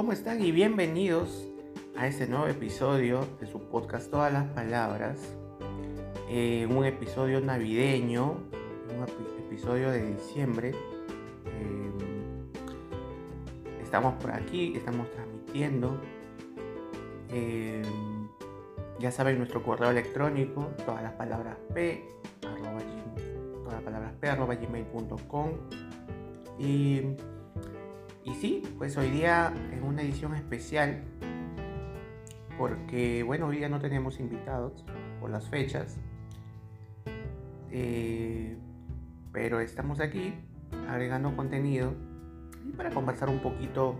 ¿Cómo están? Y bienvenidos a este nuevo episodio de su podcast Todas las Palabras. Eh, un episodio navideño, un episodio de diciembre. Eh, estamos por aquí, estamos transmitiendo. Eh, ya saben nuestro correo electrónico, todas las palabras p, arroba, todas las palabras p, arroba gmail.com. Y y sí, pues hoy día en una edición especial, porque bueno, hoy día no tenemos invitados por las fechas, eh, pero estamos aquí agregando contenido y para conversar un poquito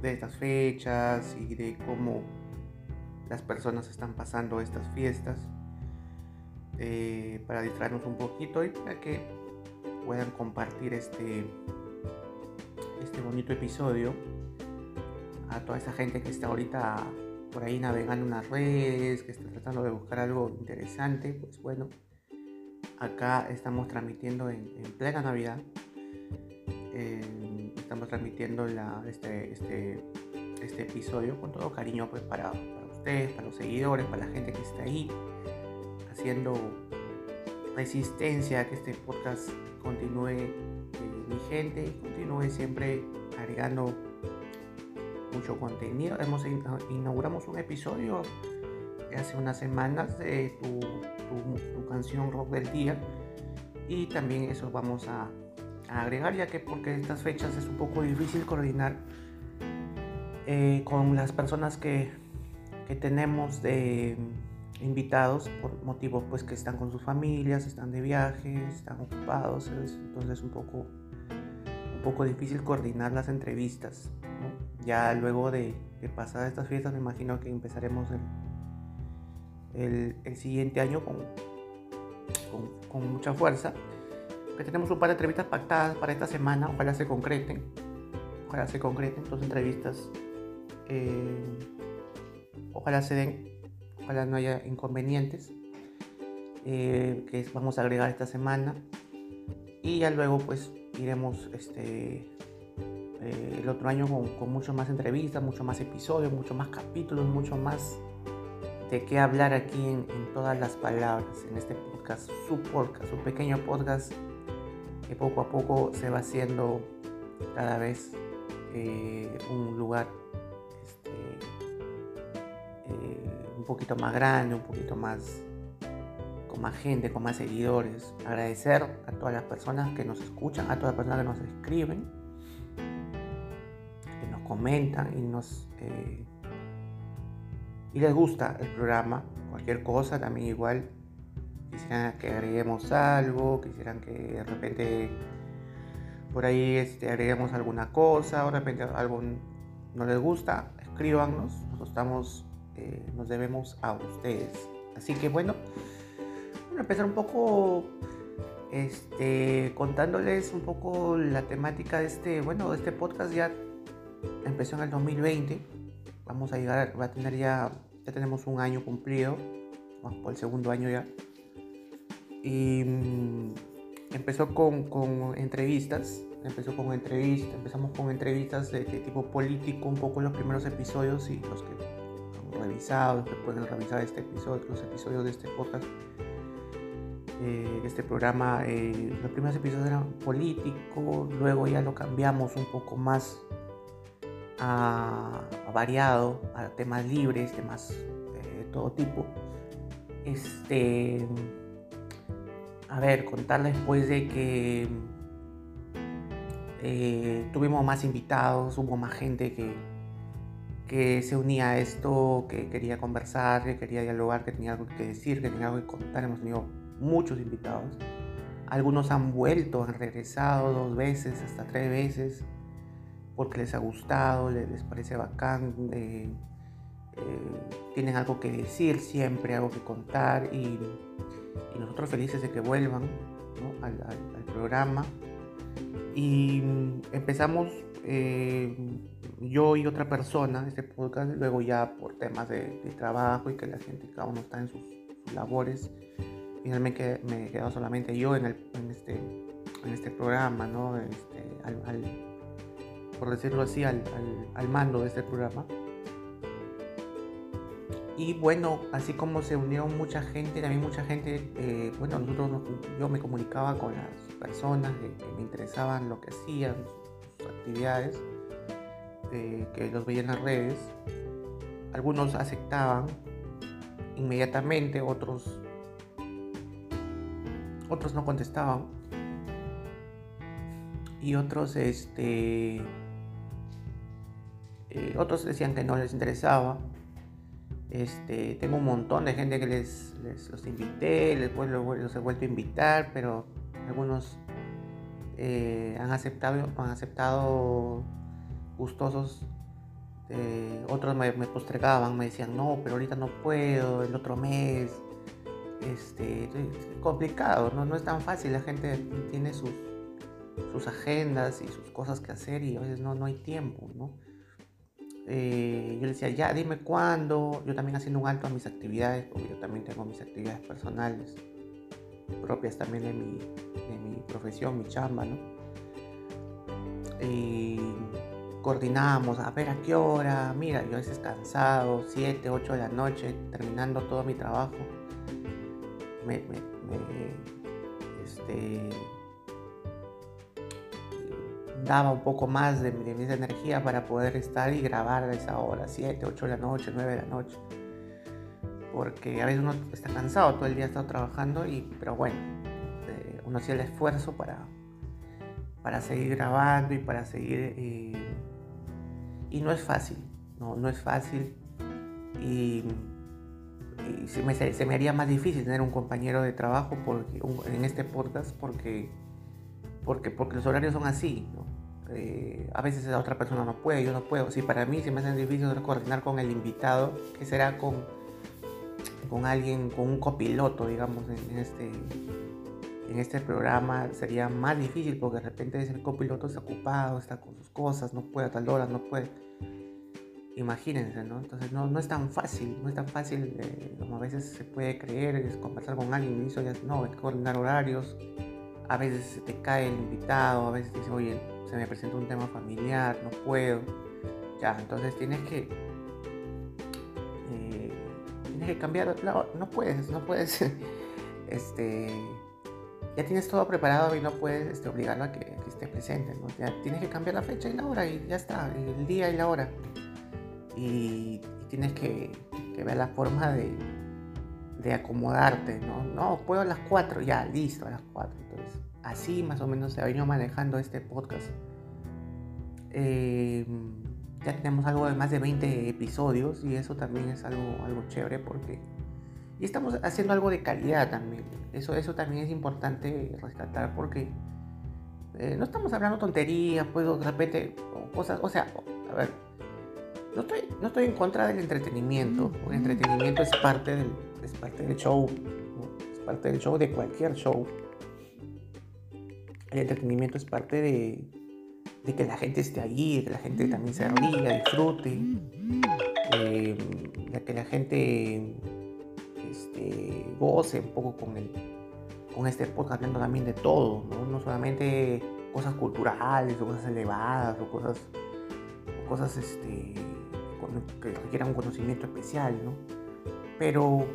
de estas fechas y de cómo las personas están pasando estas fiestas, eh, para distraernos un poquito y para que puedan compartir este este bonito episodio a toda esa gente que está ahorita por ahí navegando en las redes, que está tratando de buscar algo interesante, pues bueno, acá estamos transmitiendo en, plena Navidad. Eh, estamos transmitiendo la, este, este, este, episodio con todo cariño pues para, para ustedes, para los seguidores, para la gente que está ahí haciendo resistencia a que este podcast continúe vigente y continúe siempre agregando mucho contenido. Hemos inauguramos un episodio hace unas semanas de tu, canción rock del día y también eso vamos a, agregar ya que porque estas fechas es un poco difícil coordinar eh, con las personas que, que tenemos de invitados por motivos pues que están con sus familias, están de viaje, están ocupados, entonces un poco poco difícil coordinar las entrevistas. Ya luego de, pasar estas fiestas me imagino que empezaremos el, el, siguiente año con, con, mucha fuerza. Que tenemos un par de entrevistas pactadas para esta semana, ojalá se concreten. Ojalá se concreten dos entrevistas. Eh, ojalá se den, ojalá no haya inconvenientes. Eh, que vamos a agregar esta semana. Y ya luego pues iremos este, eh, el otro año con, con mucho más entrevistas, mucho más episodios, mucho más capítulos, mucho más de qué hablar aquí en, todas las palabras, en este podcast, su podcast, su pequeño podcast que poco a poco se va haciendo cada vez eh, un lugar este, eh, un poquito más grande, un poquito más con más gente, con más seguidores. Agradecer a todas las personas que nos escuchan, a todas las personas que nos escriben, que nos comentan y nos eh, y les gusta el programa. Cualquier cosa también igual. Quisieran que agreguemos algo, quisieran que de repente por ahí este, agreguemos alguna cosa, o de repente algo no les gusta, escríbanos, nosotros estamos, eh, nos debemos a ustedes. Así que bueno, empezar un poco este, contándoles un poco la temática de este, bueno, este podcast ya empezó en el 2020. Vamos a llegar, va a tener ya, ya tenemos un año cumplido, vamos por el segundo año ya. Y mm, empezó con, con, entrevistas, empezó con entrevistas, empezamos con entrevistas de, tipo político, un poco los primeros episodios y los que han revisado, los que pueden revisar este episodio, los episodios de este podcast eh, este programa, eh, los primeros episodios eran políticos, luego ya lo cambiamos un poco más a, variado, a temas libres, temas eh, de todo tipo. Este, a ver, contarles después de que tuvimos más invitados, hubo más gente que, que se unía a esto, que quería conversar, que quería dialogar, que tenía algo que decir, que tenía algo que contar. Hemos tenido muchos invitados. Algunos han vuelto, han regresado dos veces, hasta tres veces, porque les ha gustado, les, parece bacán, eh, tienen algo que decir siempre, algo que contar y, nosotros felices de que vuelvan al, programa. Y empezamos eh, yo y otra persona, este podcast, luego ya por temas de, trabajo y que la gente, cada uno está en sus labores, finalmente me he solamente yo este, en este programa, ¿no? Este, por decirlo así, al, mando de este programa. Y bueno, así como se unió mucha gente, también mucha gente, eh, bueno, nosotros, yo me comunicaba con las personas que, me interesaban lo que hacían, sus actividades, eh, que los veía en las redes. Algunos aceptaban inmediatamente, otros, otros no contestaban. Y otros este eh, otros decían que no les interesaba. Este tengo un montón de gente que les, los invité después los, he vuelto a invitar pero algunos eh, han aceptado han aceptado gustosos eh, otros me, postregaban me decían no pero ahorita no puedo el otro mes este es complicado no no es tan fácil la gente tiene sus sus agendas y sus cosas que hacer y a veces no, no hay tiempo, ¿no? Eh, yo le decía, ya, dime cuándo, yo también haciendo un alto a mis actividades, porque yo también tengo mis actividades personales, propias también de mi, de mi profesión, mi chamba, ¿no? Y coordinamos, a ver a qué hora, mira, yo a veces cansado, 7, 8 de la noche, terminando todo mi trabajo, me, este, daba un poco más de, mi energía para poder estar y grabar a esa hora, 7, 8 de la noche, 9 de la noche. Porque a veces uno está cansado, todo el día ha estado trabajando, y, pero bueno, eh, uno hacía el esfuerzo para, para seguir grabando y para seguir... Eh, y no es fácil, no, no es fácil. Y, me, se, me, haría más difícil tener un compañero de trabajo porque, en este podcast porque porque, los horarios son así. Eh, a veces la otra persona no puede, yo no puedo. Si para mí se me hace difícil coordinar con el invitado, que será con, con alguien, con un copiloto, digamos, en, este, en este programa, sería más difícil porque de repente ese copiloto está ocupado, está con sus cosas, no puede a tal hora, no puede. Imagínense, ¿no? Entonces no, no es tan fácil, no es tan fácil eh, como a veces se puede creer, es conversar con alguien y eso ya no, hay que coordinar horarios a veces te cae el invitado, a veces te dice, oye, se me presenta un tema familiar, no puedo. Ya, entonces tienes que. Eh, tienes que cambiar. No, no puedes, no puedes. este. Ya tienes todo preparado y no puedes este, obligarlo a que, esté presente. ¿no? Ya tienes que cambiar la fecha y la hora y ya está, el día y la hora. Y, tienes que, ver la forma de, de acomodarte, ¿no? No, puedo a las 4, ya, listo, a las 4. Entonces, así más o menos se ha venido manejando este podcast. Eh, ya tenemos algo de más de 20 episodios y eso también es algo, algo chévere porque... Y estamos haciendo algo de calidad también. Eso, eso también es importante rescatar porque eh, no estamos hablando tonterías, pues de repente cosas, o sea, a ver, no estoy, no estoy en contra del entretenimiento, el entretenimiento es parte del, es parte del show, es parte del show de cualquier show. El entretenimiento es parte de, de que la gente esté allí, de que la gente también se ría, disfrute, eh, de que la gente este, goce un poco con, el, con este podcast, hablando también de todo, ¿no? no solamente cosas culturales o cosas elevadas o cosas, cosas este, que requieran un conocimiento especial, ¿no? Pero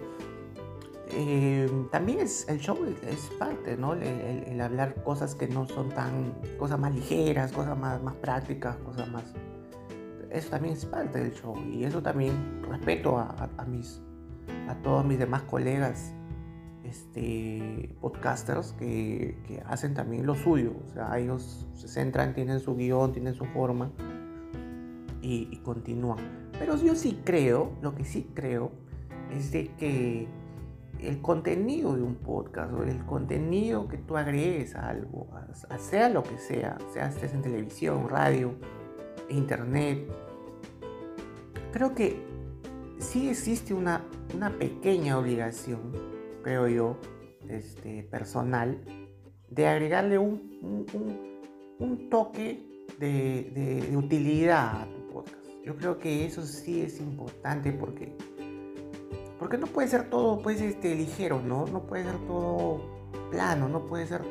eh, también es, el show es, parte, ¿no? El, hablar cosas que no son tan, cosas más ligeras, cosas más, más prácticas, cosas más... Eso también es parte del show y eso también respeto a, a, mis, a todos mis demás colegas este, podcasters que, que, hacen también lo suyo. O sea, ellos se centran, tienen su guion, tienen su forma y, y continúan. Pero yo sí creo, lo que sí creo, es de que el contenido de un podcast o el contenido que tú agregues a algo, sea lo que sea, sea estés en televisión, radio, internet, creo que sí existe una, una pequeña obligación, creo yo, este, personal, de agregarle un, un, toque de, de utilidad tu podcast. Yo creo que eso sí es importante porque porque no puede ser todo pues este ligero, ¿no? No puede ser todo plano, no puede ser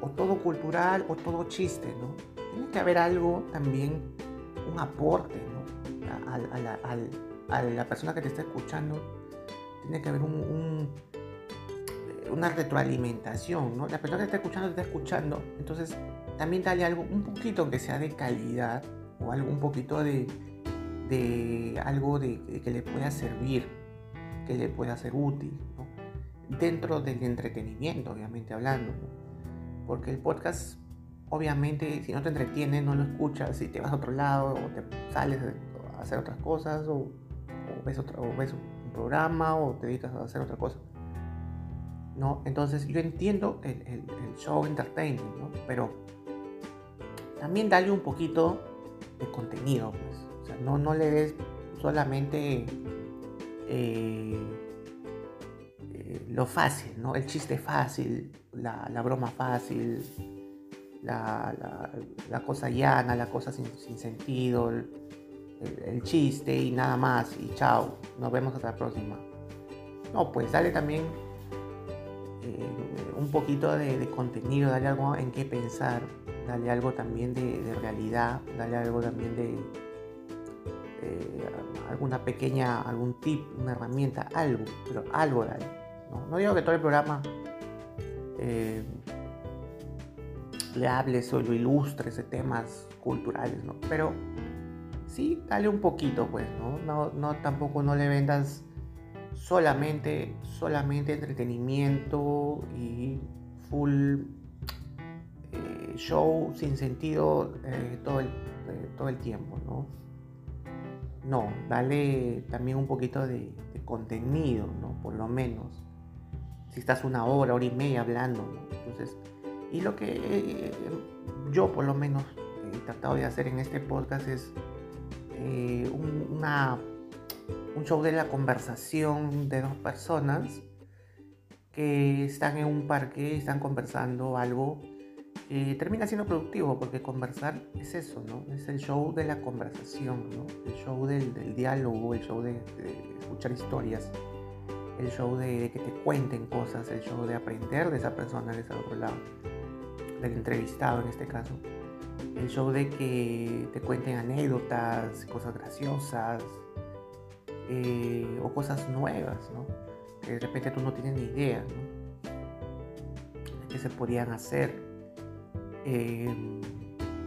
o todo cultural o todo chiste, ¿no? Tiene que haber algo también un aporte, ¿no? A, la, persona que te está escuchando, tiene que haber un, una retroalimentación, ¿no? La persona que te está escuchando te está escuchando, entonces también dale algo, un poquito que sea de calidad o algo un poquito de, de algo de, que le pueda servir, que le pueda ser útil, dentro del entretenimiento, obviamente hablando, porque el podcast, obviamente, si no te entretiene, no lo escuchas, si te vas a otro lado o te sales a hacer otras cosas o, ves, otro, ves un programa o te dedicas a hacer otra cosa. ¿no? Entonces yo entiendo el, show entertainment, pero también dale un poquito de contenido, pues. No, no le des solamente eh, eh, lo fácil, ¿no? El chiste fácil, la, broma fácil, la, cosa llana, la cosa sin, sentido, el, chiste y nada más, y chao, nos vemos hasta la próxima. No, pues dale también eh, un poquito de, contenido, dale algo en qué pensar, dale algo también de, realidad, dale algo también de eh, alguna pequeña, algún tip, una herramienta, algo, pero algo dale. No, digo que todo el programa eh, le hables o lo ilustres de temas culturales, ¿no? Pero sí, dale un poquito, pues, ¿no? No, no tampoco no le vendas solamente, solamente entretenimiento y full eh, show sin sentido todo, el, todo el tiempo, ¿no? No, dale también un poquito de, contenido, ¿no? Por lo menos. Si estás una hora, hora y media hablando, Entonces, y lo que yo por lo menos he tratado de hacer en este podcast es una un show de la conversación de dos personas que están en un parque, están conversando algo, y termina siendo productivo porque conversar es eso, ¿no? Es el show de la conversación. El show del, diálogo, el show de, escuchar historias, el show de, que te cuenten cosas, el show de aprender de esa persona de ese otro lado, del entrevistado en este caso. El show de que te cuenten anécdotas, cosas graciosas, eh, o cosas nuevas, ¿no? Que de repente tú no tienes ni idea, ¿no? De qué se podían hacer. Eh,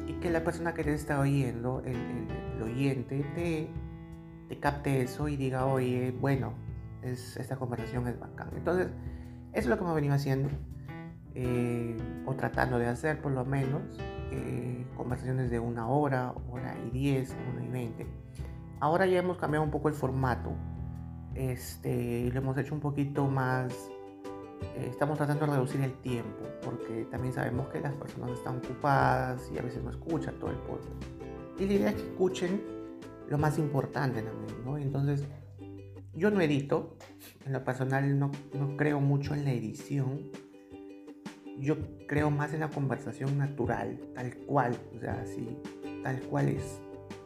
y que la persona que te está oyendo, el, oyente, te, te, capte eso y diga, oye, bueno, es, esta conversación es bacán. Entonces, eso es lo que hemos venido haciendo, eh, o tratando de hacer por lo menos, conversaciones de una hora, hora y diez, una y veinte Ahora ya hemos cambiado un poco el formato. Este, lo hemos hecho un poquito más. Eh, estamos tratando de reducir el tiempo, porque también sabemos que las personas están ocupadas y a veces no escuchan todo el podcast. Y la idea es que escuchen lo más importante también, ¿no? Entonces, yo no edito, en lo personal no, no creo mucho en la edición. Yo creo más en la conversación natural, tal cual, o sea, así, tal cual es,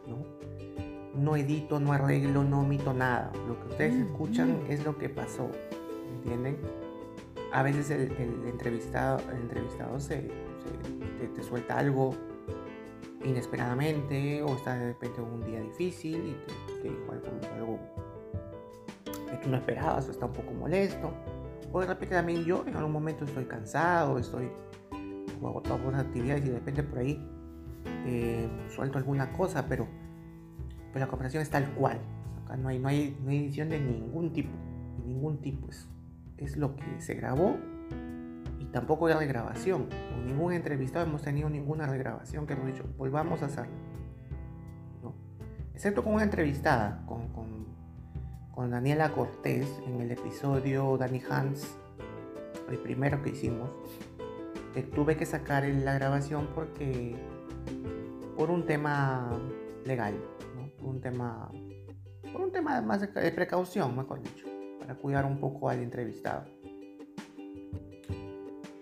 ¿no? no edito, no arreglo, no omito nada. Lo que ustedes escuchan es lo que pasó, ¿entienden? A veces el, entrevistado, el entrevistado se, te, suelta algo inesperadamente o está de repente un día difícil y te, dijo algo, que tú no esperabas o está un poco molesto. O de repente también yo en algún momento estoy cansado, estoy agotado por las actividades y de repente por ahí eh, suelto alguna cosa, pero la conversación es tal cual. Acá no hay, no hay, no hay edición de ningún tipo. De ningún tipo. Es, es lo que se grabó y tampoco hay regrabación. Con ningún entrevistado hemos tenido ninguna regrabación que hemos dicho, volvamos a hacerlo. ¿no? Excepto con una entrevistada, con, con, con Daniela Cortés en el episodio Danny Hans, el primero que hicimos. Que tuve que sacar la grabación porque por un tema legal un tema, por un tema más de precaución, mejor dicho, para cuidar un poco al entrevistado.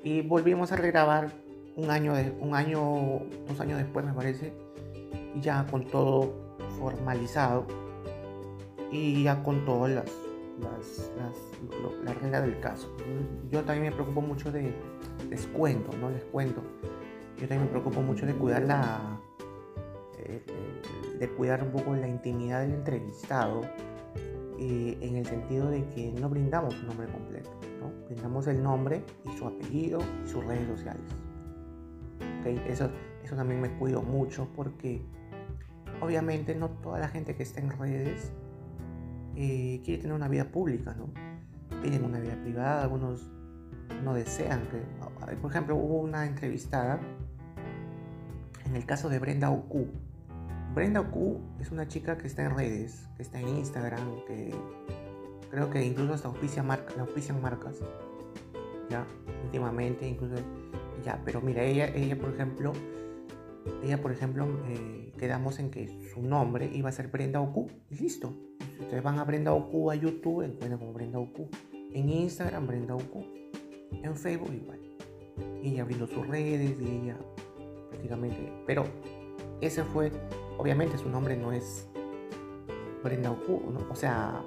Y volvimos a regrabar un año, de, un año, dos años después me parece, ya con todo formalizado y ya con todas las, las, las, reglas del caso. Yo también me preocupo mucho de, les cuento, no les cuento, yo también me preocupo mucho de cuidar la, de cuidar un poco la intimidad del entrevistado, eh, en el sentido de que no brindamos un nombre completo, ¿no? brindamos el nombre y su apellido y sus redes sociales. ¿Okay? Eso, eso también me cuido mucho porque obviamente no toda la gente que está en redes eh, quiere tener una vida pública, ¿no? Tienen una vida privada, algunos no desean que... Por ejemplo, hubo una entrevistada en el caso de Brenda Oku. Brenda Oku es una chica que está en redes, que está en Instagram, que creo que incluso hasta auspicia marca, auspician marcas, ya, últimamente, incluso, ya, pero mira, ella, ella por ejemplo, ella por ejemplo, eh, quedamos en que su nombre iba a ser Brenda Oku, y listo. Si ustedes van a Brenda Oku a YouTube, encuentran como Brenda Oku. En Instagram, Brenda Oku. En Facebook, igual. Ella abrió sus redes y ella prácticamente. Pero ese fue, obviamente su nombre no es Brenda Oku, o sea,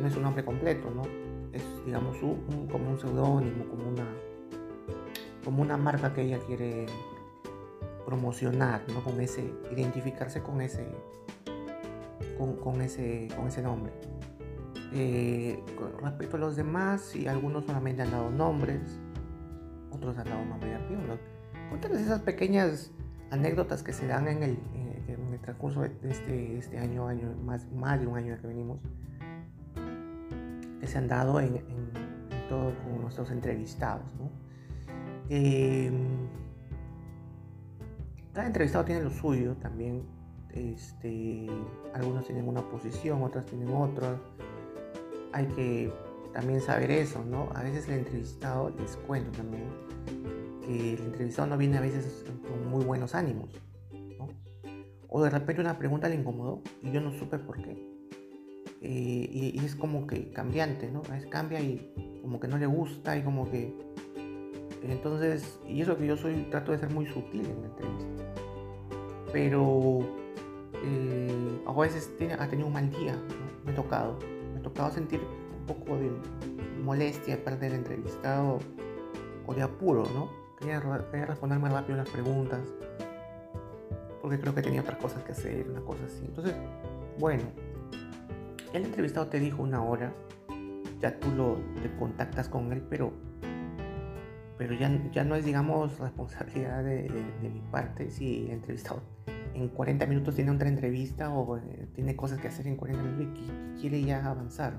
no es un nombre completo, ¿no? Es, digamos, un, como un seudónimo, como una, como una marca que ella quiere promocionar, ¿no? Con ese, identificarse con ese, con, ese, con ese nombre. Eh, respecto a los demás, si algunos solamente han dado nombres, otros han dado nombre de apellido. Cuéntales esas pequeñas anécdotas que se dan en el, en el transcurso de este, este año, año más, más de un año que venimos, que se han dado en, en, todos nuestros entrevistados. Eh, cada entrevistado tiene lo suyo también. Este, algunos tienen una posición, otras tienen otra. Hay que también saber eso, ¿no? A veces el entrevistado, les cuento también, que el entrevistado no viene a veces con muy buenos ánimos. O de repente una pregunta le incomodó y yo no supe por qué. Eh, y, es como que cambiante, ¿no? Es cambia y como que no le gusta y como que... Entonces, y eso que yo soy, trato de ser muy sutil en la entrevista pero eh, a veces ha tenido un mal día, me ha tocado, me ha tocado sentir un poco de molestia de parte del entrevistado o de apuro, ¿no? Quería, quería responder más rápido las preguntas, porque creo que tenía otras cosas que hacer, una cosa así. Entonces, bueno, el entrevistado te dijo una hora, ya tú lo te contactas con él, pero pero ya, ya no es, digamos, responsabilidad de, mi parte si el entrevistado en 40 minutos tiene otra entrevista o eh, tiene cosas que hacer en 40 minutos y quiere ya avanzar,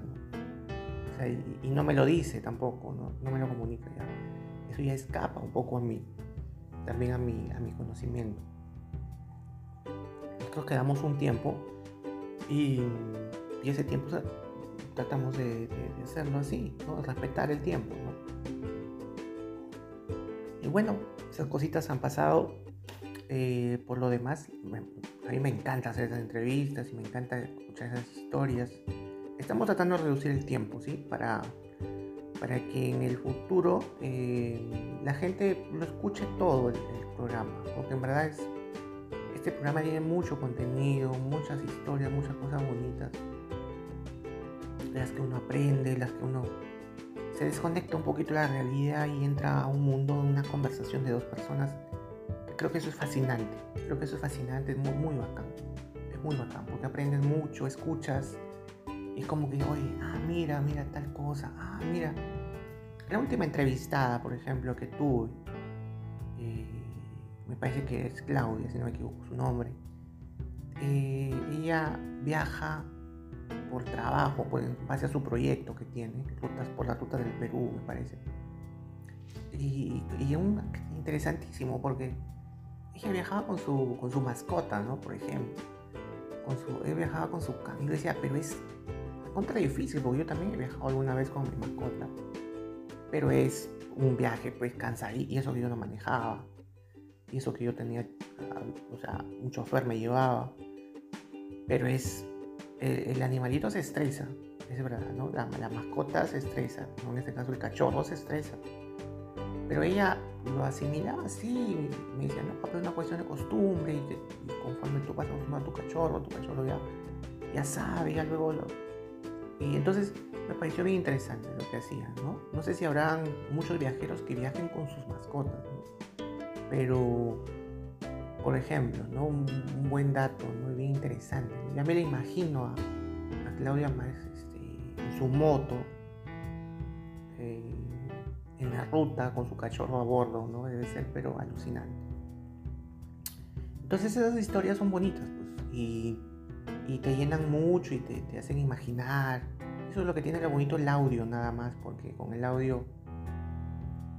y, no me lo dice tampoco, ¿no? me lo comunica. Eso ya escapa un poco a mí, también a mi, a mi conocimiento. Nosotros quedamos un tiempo y, ese tiempo tratamos de, hacerlo así, ¿no? respetar el tiempo. Y bueno, esas cositas han pasado. Eh, por lo demás, a mí me encanta hacer esas entrevistas y me encanta escuchar esas historias. Estamos tratando de reducir el tiempo, ¿sí? Para, para que en el futuro eh, la gente lo escuche todo el, programa. Porque en verdad es, este programa tiene mucho contenido, muchas historias, muchas cosas bonitas. Las que uno aprende, las que uno se desconecta un poquito de la realidad y entra a un mundo, una conversación de dos personas. Creo que eso es fascinante, creo que eso es fascinante, es muy, muy bacán, es muy bacán, porque aprendes mucho, escuchas, y es como que, oye, ah, mira, mira tal cosa, ah, mira. La última entrevistada, por ejemplo, que tuve, me parece que es Claudia, si no me equivoco su nombre, eh, ella viaja por trabajo, por, en base a su proyecto que tiene, rutas por la ruta del Perú, me parece. Y, y un, interesantísimo porque ella viajaba con su, con su mascota, ¿no? Por ejemplo. Con su, ella viajaba con su Y yo decía, pero es contra difícil, porque yo también he viajado alguna vez con mi mascota. Pero es un viaje, pues, cansado. Y eso que yo no manejaba. Y eso que yo tenía, o sea, un chofer me llevaba. Pero es el, animalito se estresa, es verdad, ¿no? La, mascota se estresa, en este caso el cachorro se estresa. Pero ella lo asimilaba así, me decía, no, es una cuestión de costumbre, y, conforme tú vas a tu cachorro, tu cachorro ya, ya sabe, ya luego lo... Y entonces me pareció bien interesante lo que hacían, ¿no? No sé si habrán muchos viajeros que viajen con sus mascotas, ¿no? Pero por ejemplo, ¿no? un, buen dato muy bien interesante. Ya me lo imagino a, Claudia Más este, en su moto, eh, en la ruta con su cachorro a bordo, ¿no? Debe ser, pero alucinante. Entonces esas historias son bonitas, pues, y, te llenan mucho y te, hacen imaginar. Eso es lo que tiene lo bonito el audio, nada más, porque con el audio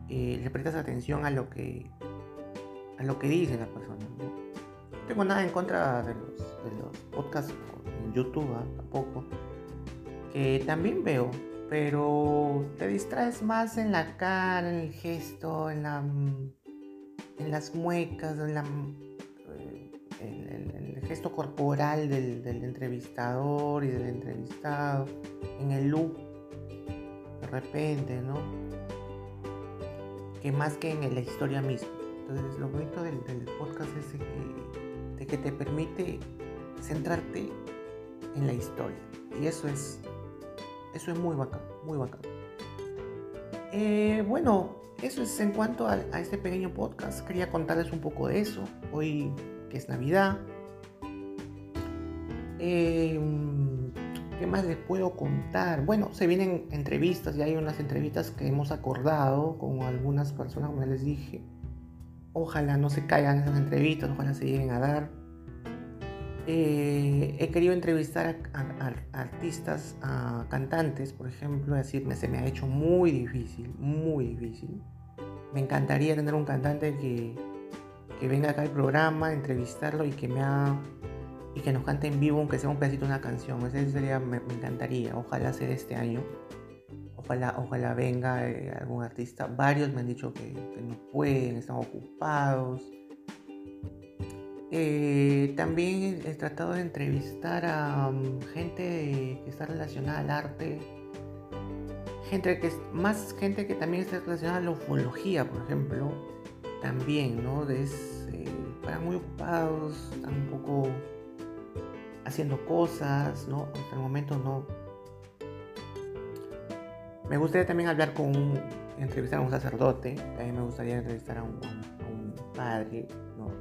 eh, le prestas atención a lo que a lo que dice la persona. No tengo nada en contra de los, de los podcasts en YouTube, ¿ah? tampoco, que también veo, pero te distraes más en la cara, en el gesto, en, la, en las muecas, en, la, eh, el, gesto corporal del, del, entrevistador y del entrevistado, en el look, de repente, ¿no? Que más que en la historia misma. Entonces, lo bonito del, podcast es que, te permite centrarte en la historia. Y eso es, eso es muy bacán, muy bacán. Eh, bueno, eso es en cuanto a, este pequeño podcast. Quería contarles un poco de eso. Hoy que es Navidad. Em, ¿Qué más les puedo contar? Bueno, se vienen entrevistas, ya hay unas entrevistas que hemos acordado con algunas personas, como les dije. Ojalá no se caigan esas entrevistas, ojalá se lleguen a dar. Eh, he querido entrevistar a, artistas, a cantantes, por ejemplo, decirme, se me ha hecho muy difícil, muy difícil. Me encantaría tener un cantante que, que venga acá al programa, entrevistarlo y que me haga y que nos cante en vivo, aunque sea un pedacito de una canción. Eso sería, me, encantaría. Ojalá sea este año. Ojalá, ojalá venga eh, algún artista. Varios me han dicho que, no pueden, están ocupados. Eh, también he tratado de entrevistar a um, gente que está relacionada al arte. Gente que es, más gente que también está relacionada a la ufología, por ejemplo. También, ¿no? Es, eh, muy ocupados, están un poco haciendo cosas, ¿no? Hasta el momento no, me gustaría también hablar con un, entrevistar a un sacerdote, también me gustaría entrevistar a un, padre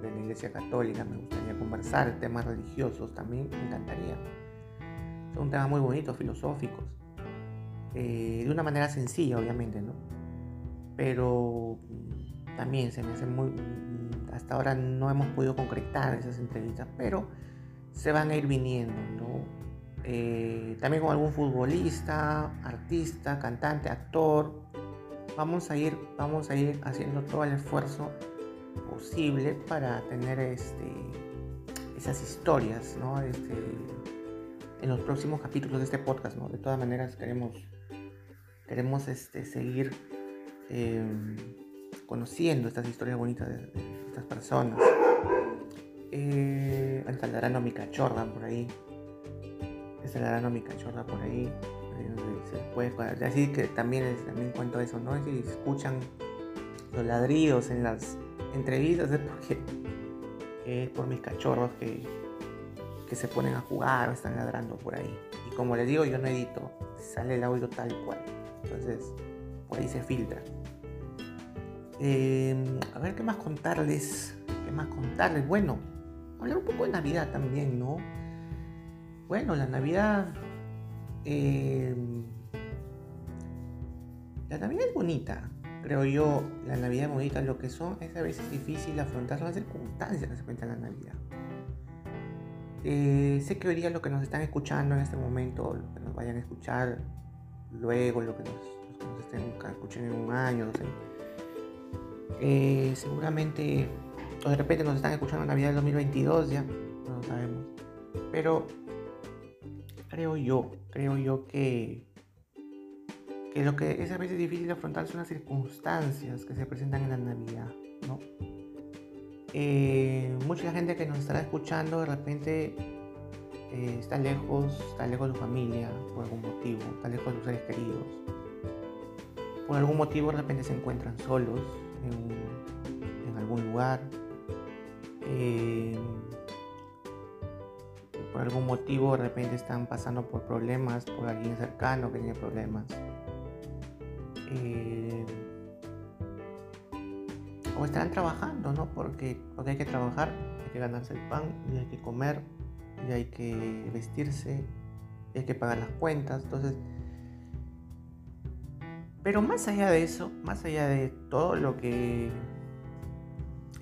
de la iglesia católica, me gustaría conversar temas religiosos también, me encantaría. Son temas muy bonitos, filosóficos, eh, de una manera sencilla obviamente, ¿no? Pero mm, también se me hace muy... Mm, hasta ahora no hemos podido concretar esas entrevistas, pero se van a ir viniendo, ¿no? Eh, también con algún futbolista, artista, cantante, actor. Vamos a ir, vamos a ir haciendo todo el esfuerzo posible para tener este, esas historias, ¿no? Este, en los próximos capítulos de este podcast, ¿no? De todas maneras queremos, queremos este, seguir em, conociendo estas historias bonitas de, estas personas. Eh, a mi cachorra por ahí está ladrando mi cachorra por ahí. Se puede Así que también, también cuento eso, ¿no? Si escuchan los ladridos en las entrevistas es porque es por mis cachorros que, que se ponen a jugar o están ladrando por ahí. Y como les digo, yo no edito, sale el audio tal cual. Entonces, por ahí se filtra. Em, a ver qué más contarles. ¿Qué más contarles? Bueno, hablar un poco de Navidad también, ¿no? Bueno, la Navidad... Eh, la Navidad es bonita, creo yo. La Navidad es bonita. Lo que son es a veces difícil afrontar las circunstancias que se cuentan en la Navidad. Eh, sé que hoy día lo que nos están escuchando en este momento, lo que nos vayan a escuchar luego, lo que nos, estén escuchando en un año, no sé. Eh, seguramente, o de repente nos están escuchando en Navidad del 2022 ya, no lo sabemos. Pero creo yo, creo yo que, que lo que es a veces difícil afrontar son las circunstancias que se presentan en la Navidad, ¿no? Eh, mucha gente que nos estará escuchando de repente eh, está lejos, está lejos de su familia por algún motivo, está lejos de sus seres queridos. Por algún motivo de repente se encuentran solos en, en algún lugar. Eh, por algún motivo de repente están pasando por problemas, por alguien cercano que tiene problemas. Eh, o estarán trabajando, ¿no? Porque, porque hay que trabajar, hay que ganarse el pan, y hay que comer, y hay que vestirse, y hay que pagar las cuentas. Entonces, pero más allá de eso, más allá de todo lo que...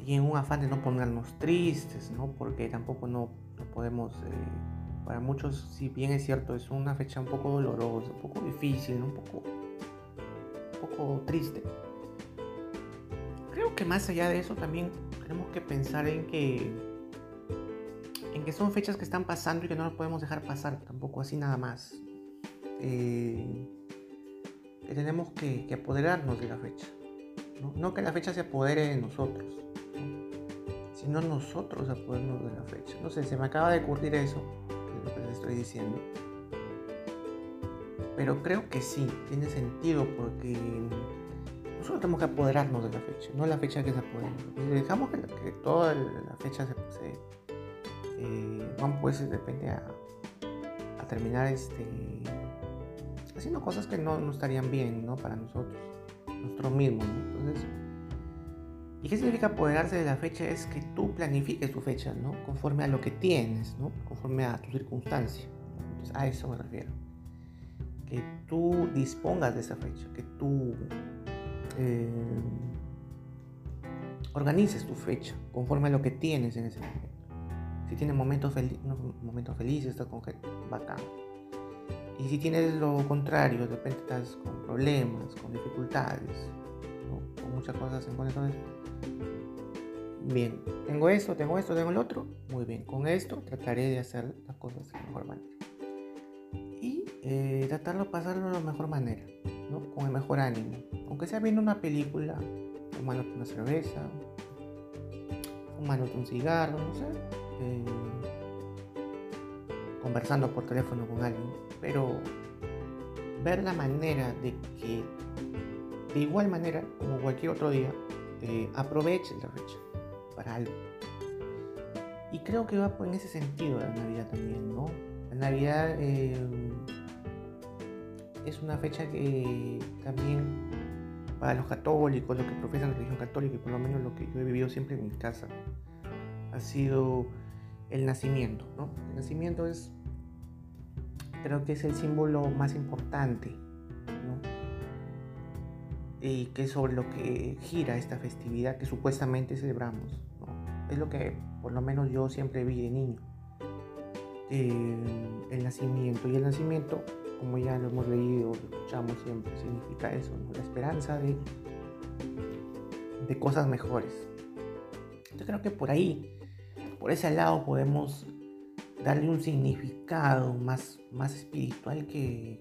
Y en un afán de no ponernos tristes, ¿no? Porque tampoco no, podemos... Eh, para muchos, si bien es cierto, es una fecha un poco dolorosa, un poco difícil, un poco, un poco triste. Creo que más allá de eso también tenemos que pensar en que en que son fechas que están pasando y que no las podemos dejar pasar tampoco así nada más. Eh, que tenemos que, apoderarnos de la fecha. ¿no? que la fecha se apodere de nosotros, sino nosotros apoderarnos de la fecha. No sé, se me acaba de ocurrir eso, lo que les estoy diciendo. Pero creo que sí, tiene sentido porque nosotros tenemos que apoderarnos de la fecha, no la fecha que se apodera. Dejamos que, toda la fecha se, eh, pues de repente a, a terminar este haciendo cosas que no, no estarían bien, ¿no? Para nosotros, nosotros mismos. Entonces, ¿y qué significa apoderarse de la fecha? Es que tú planifiques tu fecha, ¿no? Conforme a lo que tienes, ¿no? Conforme a tu circunstancia. Entonces, a eso me refiero. Que tú dispongas de esa fecha, que tú eh, organices tu fecha conforme a lo que tienes en ese momento. Si tienes momentos, momentos felices, estás con gente bacán y si tienes lo contrario, de repente estás con problemas, con dificultades, con muchas cosas en condiciones. Bien, tengo esto, tengo esto, tengo el otro. Muy bien, con esto trataré de hacer las cosas de la mejor manera. Y eh, tratarlo pasarlo de la mejor manera, ¿no? con el mejor ánimo. Aunque sea viendo una película, fumándote una cerveza, fumándote un cigarro, no sé. Eh, conversando por teléfono con alguien, pero ver la manera de que de igual manera como cualquier otro día eh, aproveche la fecha para algo. Y creo que va en ese sentido la Navidad también, ¿no? La Navidad eh, es una fecha que también para los católicos, los que profesan la religión católica, y por lo menos lo que yo he vivido siempre en mi casa, ha sido el nacimiento, ¿no? El nacimiento es, creo que es el símbolo más importante, ¿no? Y que es sobre lo que gira esta festividad que supuestamente celebramos. Es lo que por lo menos yo siempre vi de niño. Eh, el nacimiento. Y el nacimiento, como ya lo hemos leído, lo escuchamos siempre, significa eso, la esperanza de, de cosas mejores. Yo creo que por ahí por ese lado podemos darle un significado más, más espiritual que,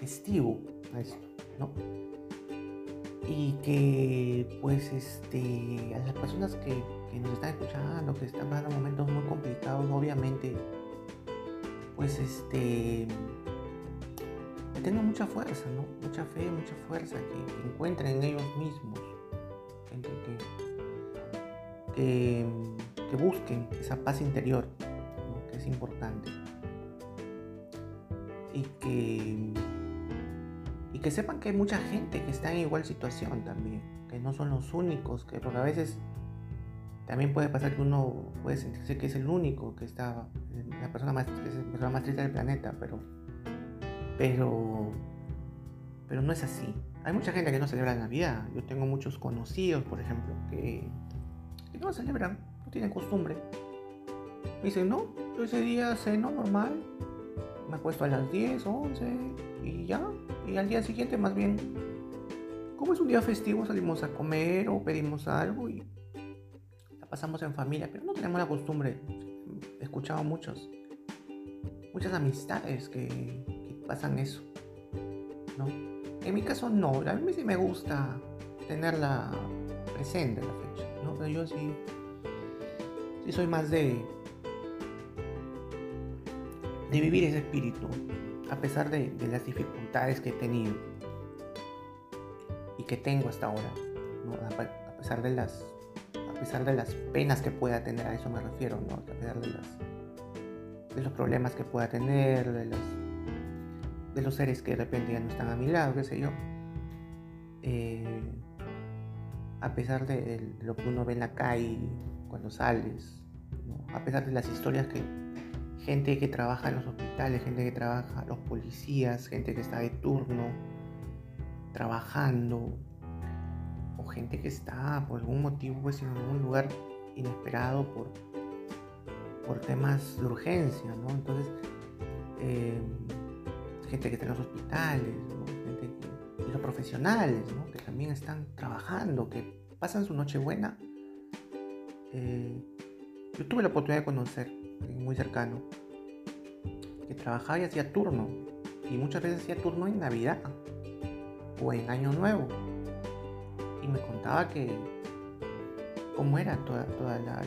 festivo a esto, ¿no? Y que pues este, a las personas que, nos están escuchando, que están pasando momentos muy complicados, obviamente, pues este, que tengan mucha fuerza, ¿no? Mucha fe, mucha fuerza, que, encuentren en ellos mismos, que que busquen esa paz interior, que es importante. Y que, que sepan que hay mucha gente que está en igual situación también, que no son los únicos, que porque a veces también puede pasar que uno puede sentirse que es el único, que está, la persona más, la persona más triste del planeta, pero, pero, pero no es así. Hay mucha gente que no celebra la Navidad. Yo tengo muchos conocidos, por ejemplo, que, que no celebran tienen costumbre. Me dicen, no, yo ese día ceno normal, me acuesto a las 10, 11 y ya. Y al día siguiente más bien, como es un día festivo, salimos a comer o pedimos algo y la pasamos en familia, pero no tenemos la costumbre. He escuchado muchos, muchas amistades que, pasan eso. ¿no? En mi caso no, a mí sí me gusta tenerla presente la fecha, ¿no? Pero yo sí Sí soy más de, de vivir ese espíritu, a pesar de, las dificultades que he tenido y que tengo hasta ahora, a, pesar de las a pesar de las penas que pueda tener, a eso me refiero, ¿no? a pesar de, las, los problemas que pueda tener, de los, de los seres que de repente ya no están a mi lado, qué sé yo. Eh, a pesar de, lo que uno ve en la calle cuando sales, a pesar de las historias que gente que trabaja en los hospitales, gente que trabaja, los policías, gente que está de turno, trabajando, o gente que está por algún motivo pues, en algún lugar inesperado por, por temas de urgencia, ¿no? Entonces, eh, gente que está en los hospitales, y los profesionales, ¿no? Que también están trabajando, que pasan su noche buena. Eh, yo tuve la oportunidad de conocer, muy cercano, que trabajaba y hacía turno, y muchas veces hacía turno en Navidad o en Año Nuevo, y me contaba que cómo era toda, toda la,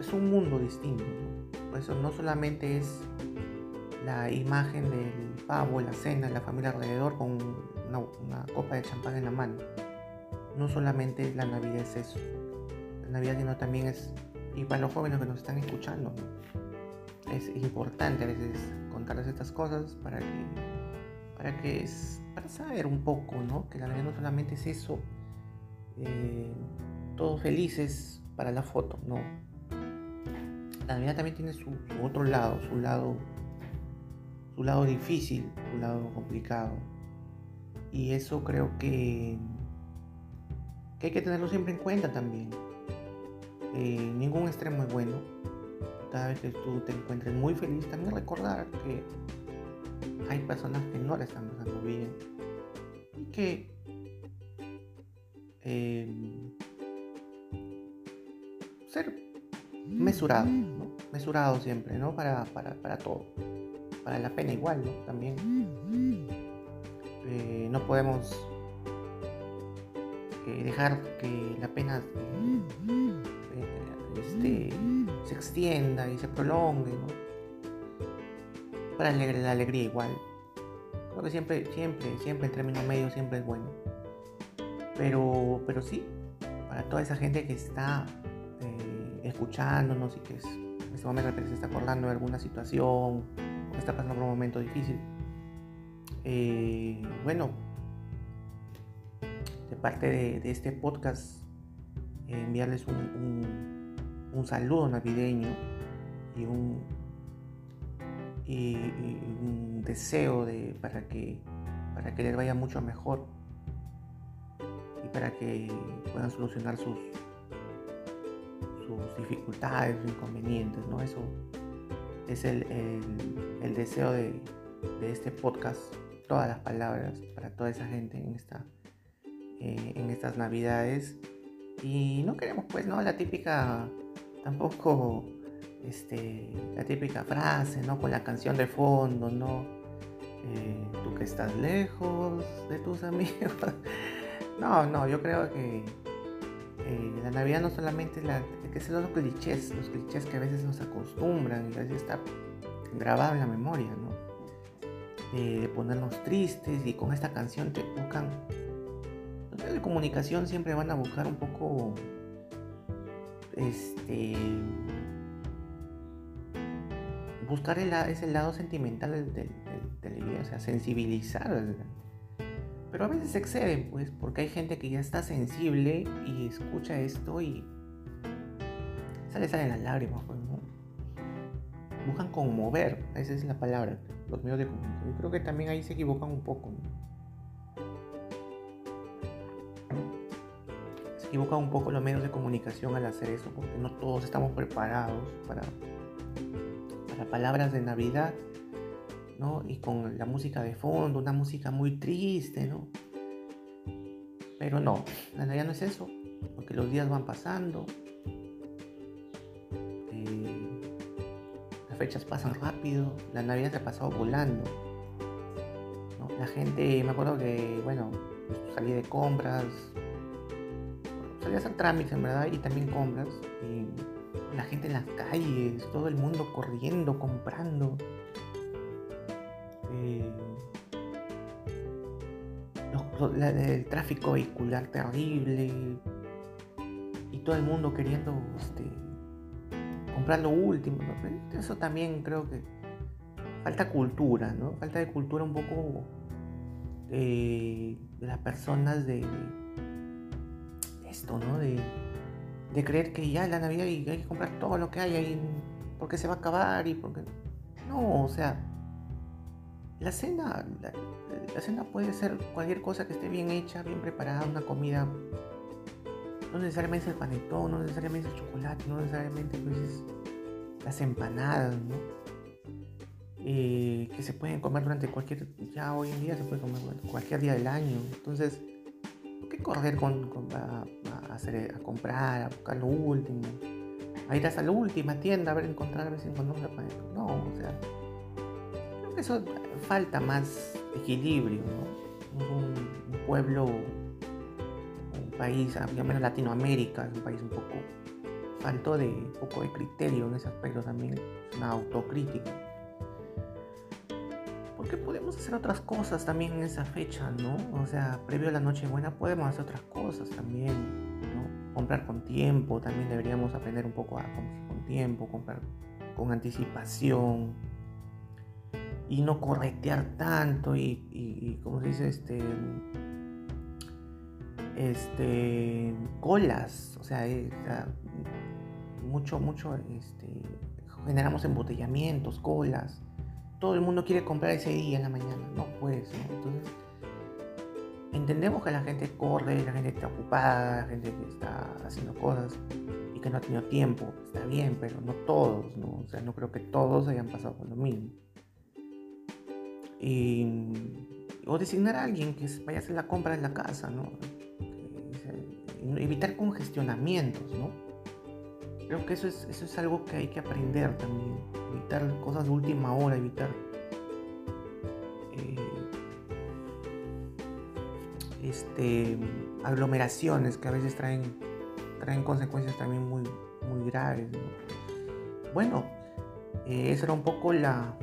es, un mundo distinto. Por eso no solamente es la imagen del pavo, la cena, la familia alrededor con una, copa de champán en la mano. No solamente la Navidad es eso. La Navidad sino también es, y para los jóvenes que nos están escuchando, es importante a veces contarles estas cosas para que, para que, para saber un poco, ¿no? Que la Navidad no solamente es eso, eh, todos felices para la foto, no. La Navidad también tiene su, otro lado, su lado, su lado difícil, su lado complicado. Y eso creo que, que hay que tenerlo siempre en cuenta también. Eh, ningún extremo es bueno. Cada vez que tú te encuentres muy feliz, también recordar que hay personas que no la están pasando bien y que eh, ser mesurado, ¿no? mesurado siempre, ¿no? Para, para, todo. Para la pena igual, ¿no? También. Eh, no podemos eh, dejar que la pena eh, este, se extienda y se prolongue, Para la alegría igual. Creo que siempre, siempre, siempre en términos medios siempre es bueno. Pero, pero sí, para toda esa gente que está escuchándonos y que en este momento se está acordando de alguna situación o está pasando por un momento difícil. Eh, bueno, de parte de, este podcast, enviarles un, un, saludo navideño y un, y, un deseo de, para, que, para que les vaya mucho mejor y para que puedan solucionar sus, dificultades, sus inconvenientes, ¿no? Eso es el, deseo de, este podcast, todas las palabras para toda esa gente en, esta, eh, en estas navidades. Y no queremos pues, ¿no? La típica, tampoco este, la típica frase, ¿no? Con la canción de fondo, ¿no? Eh, tú que estás lejos de tus amigos. No, no, yo creo que eh, la Navidad no solamente es la, que son los clichés, los clichés que a veces nos acostumbran y a veces está grabado en la memoria, ¿no? de ponernos tristes y con esta canción te buscan. Medios de comunicación siempre van a buscar un poco. Este. Buscar el, ese lado sentimental del, del, o sea, sensibilizar pero a veces se exceden, pues, porque hay gente que ya está sensible y escucha esto y sale, salen las lágrimas, pues, ¿no? Buscan conmover, esa es la palabra, los medios de comunicación. Yo creo que también ahí se equivocan un poco, Se equivocan un poco los medios de comunicación al hacer eso, porque no todos estamos preparados para, para palabras de Navidad y con la música de fondo, una música muy triste, ¿no? Pero no, la Navidad no es eso, porque los días van pasando, eh, las fechas pasan rápido, la Navidad se ha pasado volando. La gente, me acuerdo que, bueno, salí de compras, salí a hacer trámites en verdad y también compras, y la gente en las calles, todo el mundo corriendo, comprando. Eh, el tráfico vehicular terrible y todo el mundo queriendo este, comprar lo último. Eso también creo que falta cultura, ¿no? Falta de cultura un poco de las personas de, De, creer que ya es la Navidad y hay que comprar todo lo que hay ahí porque se va a acabar y porque... No, o sea, la cena, la, cena puede ser cualquier cosa que esté bien hecha, bien preparada, una comida. No necesariamente el panetón, no necesariamente el chocolate, no necesariamente pues, las empanadas, ¿no? Eh, que se pueden comer durante cualquier, ya hoy en día se puede comer cualquier día del año. Entonces, ¿por qué correr con, a, a comprar, a buscar lo último? A ir hasta la última tienda a ver, encontrar, a ver si encontramos panetón. No, o sea, creo que eso falta más equilibrio, ¿no? Un, pueblo, un país, al menos Latinoamérica, es un país un poco falto de un poco de criterio en ese aspecto también, una autocrítica. Porque podemos hacer otras cosas también en esa fecha, ¿no? O sea, previo a la Nochebuena podemos hacer otras cosas también. Comprar con tiempo, también deberíamos aprender un poco a comprar con tiempo, comprar con anticipación, y no corretear tanto y, como se dice, este, este, colas, o sea, eh, mucho, mucho, este, generamos embotellamientos, colas, todo el mundo quiere comprar ese día en la mañana, no pues, Entonces, entendemos que la gente corre, la gente está ocupada, la gente que está haciendo cosas y que no ha tenido tiempo, está bien, pero no todos, ¿no? O sea, no creo que todos hayan pasado por lo mismo o designar a alguien que vaya a hacer la compra en la casa, ¿no? Evitar congestionamientos, ¿no? Creo que eso es, eso es algo que hay que aprender también. Evitar cosas de última hora, evitar eh, este, aglomeraciones que a veces traen, traen consecuencias también muy, muy graves. Bueno, eh, esa era un poco la,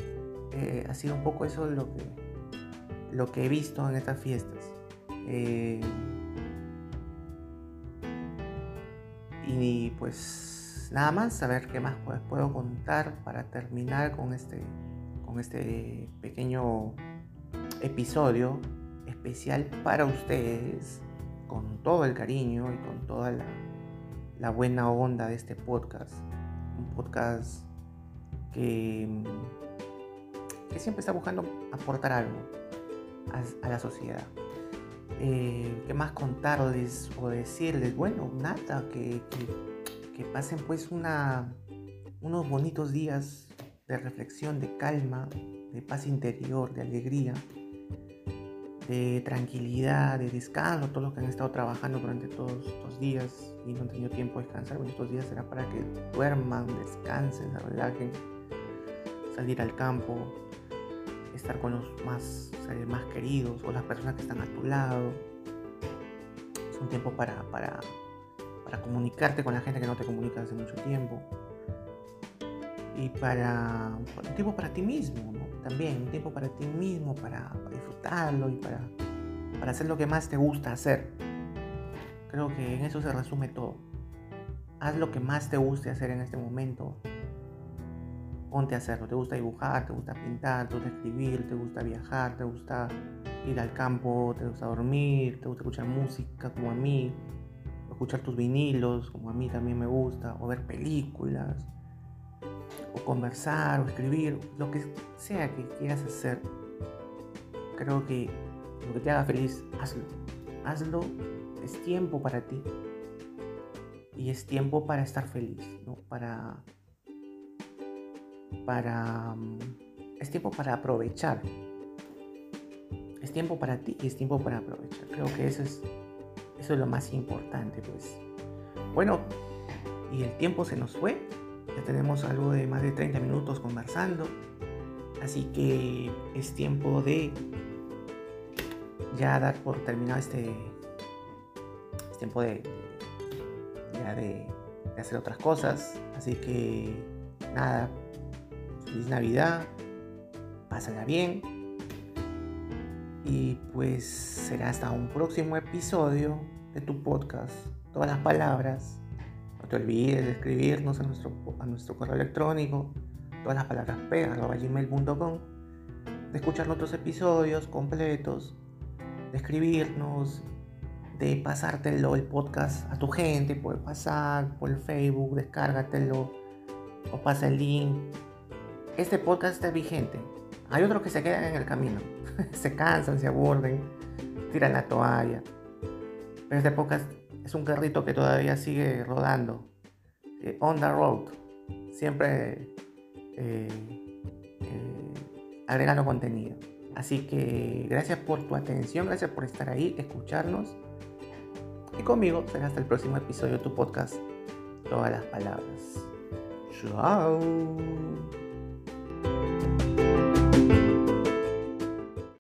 eh, ha sido un poco eso lo que, lo que he visto en estas fiestas. Eh, y pues nada más, a ver qué más puedo contar para terminar con este, con este pequeño episodio especial para ustedes, con todo el cariño y con toda la, buena onda de este podcast. Un podcast que siempre está buscando aportar algo a, la sociedad. Eh, ¿Qué más contarles o decirles? Bueno, nada, que, pasen pues unos bonitos días de reflexión, de calma, de paz interior, de alegría, de tranquilidad, de descanso, todos los que han estado trabajando durante todos estos días y no han tenido tiempo de descansar, bueno, estos días será para que duerman, descansen, se relajen, salir al campo, estar con los más, más queridos o las personas que están a tu lado. Es un tiempo para, para, para comunicarte con la gente que no te comunicas hace mucho tiempo. Y para un tiempo para ti mismo, También un tiempo para ti mismo, para, disfrutarlo y para, para hacer lo que más te gusta hacer. Creo que en eso se resume todo. Haz lo que más te guste hacer en este momento. Ponte a hacerlo. Te gusta dibujar, te gusta pintar, te gusta escribir, te gusta viajar, te gusta ir al campo, te gusta dormir, te gusta escuchar música como a mí, escuchar tus vinilos como a mí también me gusta, o ver películas, o conversar, o escribir, lo que sea que quieras hacer. Creo que lo que te haga feliz, hazlo. Hazlo, es tiempo para ti. Y es tiempo para estar feliz, ¿no? Para para... Mm, es tiempo para aprovechar. Es tiempo para ti y es tiempo para aprovechar. Creo que eso es, eso es lo más importante, pues. Bueno, y el tiempo se nos fue. Tenemos algo de más de 30 minutos conversando. Así que es tiempo de ya dar por terminado este. Es tiempo de, ya de, de hacer otras cosas. Así que nada, feliz Navidad, pásala bien. Y pues será hasta un próximo episodio de tu podcast. Todas las palabras. Te olvides de escribirnos a nuestro, a nuestro correo electrónico. Todas las palabras gmail.com. De escuchar nuestros episodios completos. De escribirnos. de pasártelo el podcast a tu gente, puedes pasar por el Facebook, descárgatelo o pasa el link. Este podcast está vigente. Hay otros que se quedan en el camino, se cansan, se aburren, tiran la toalla. Pero este podcast es un carrito que todavía sigue rodando, eh, on the road, siempre eh, eh, agregando contenido. Así que gracias por tu atención, gracias por estar ahí, escucharnos. Y conmigo será hasta el próximo episodio de tu podcast, Todas las Palabras. Chao.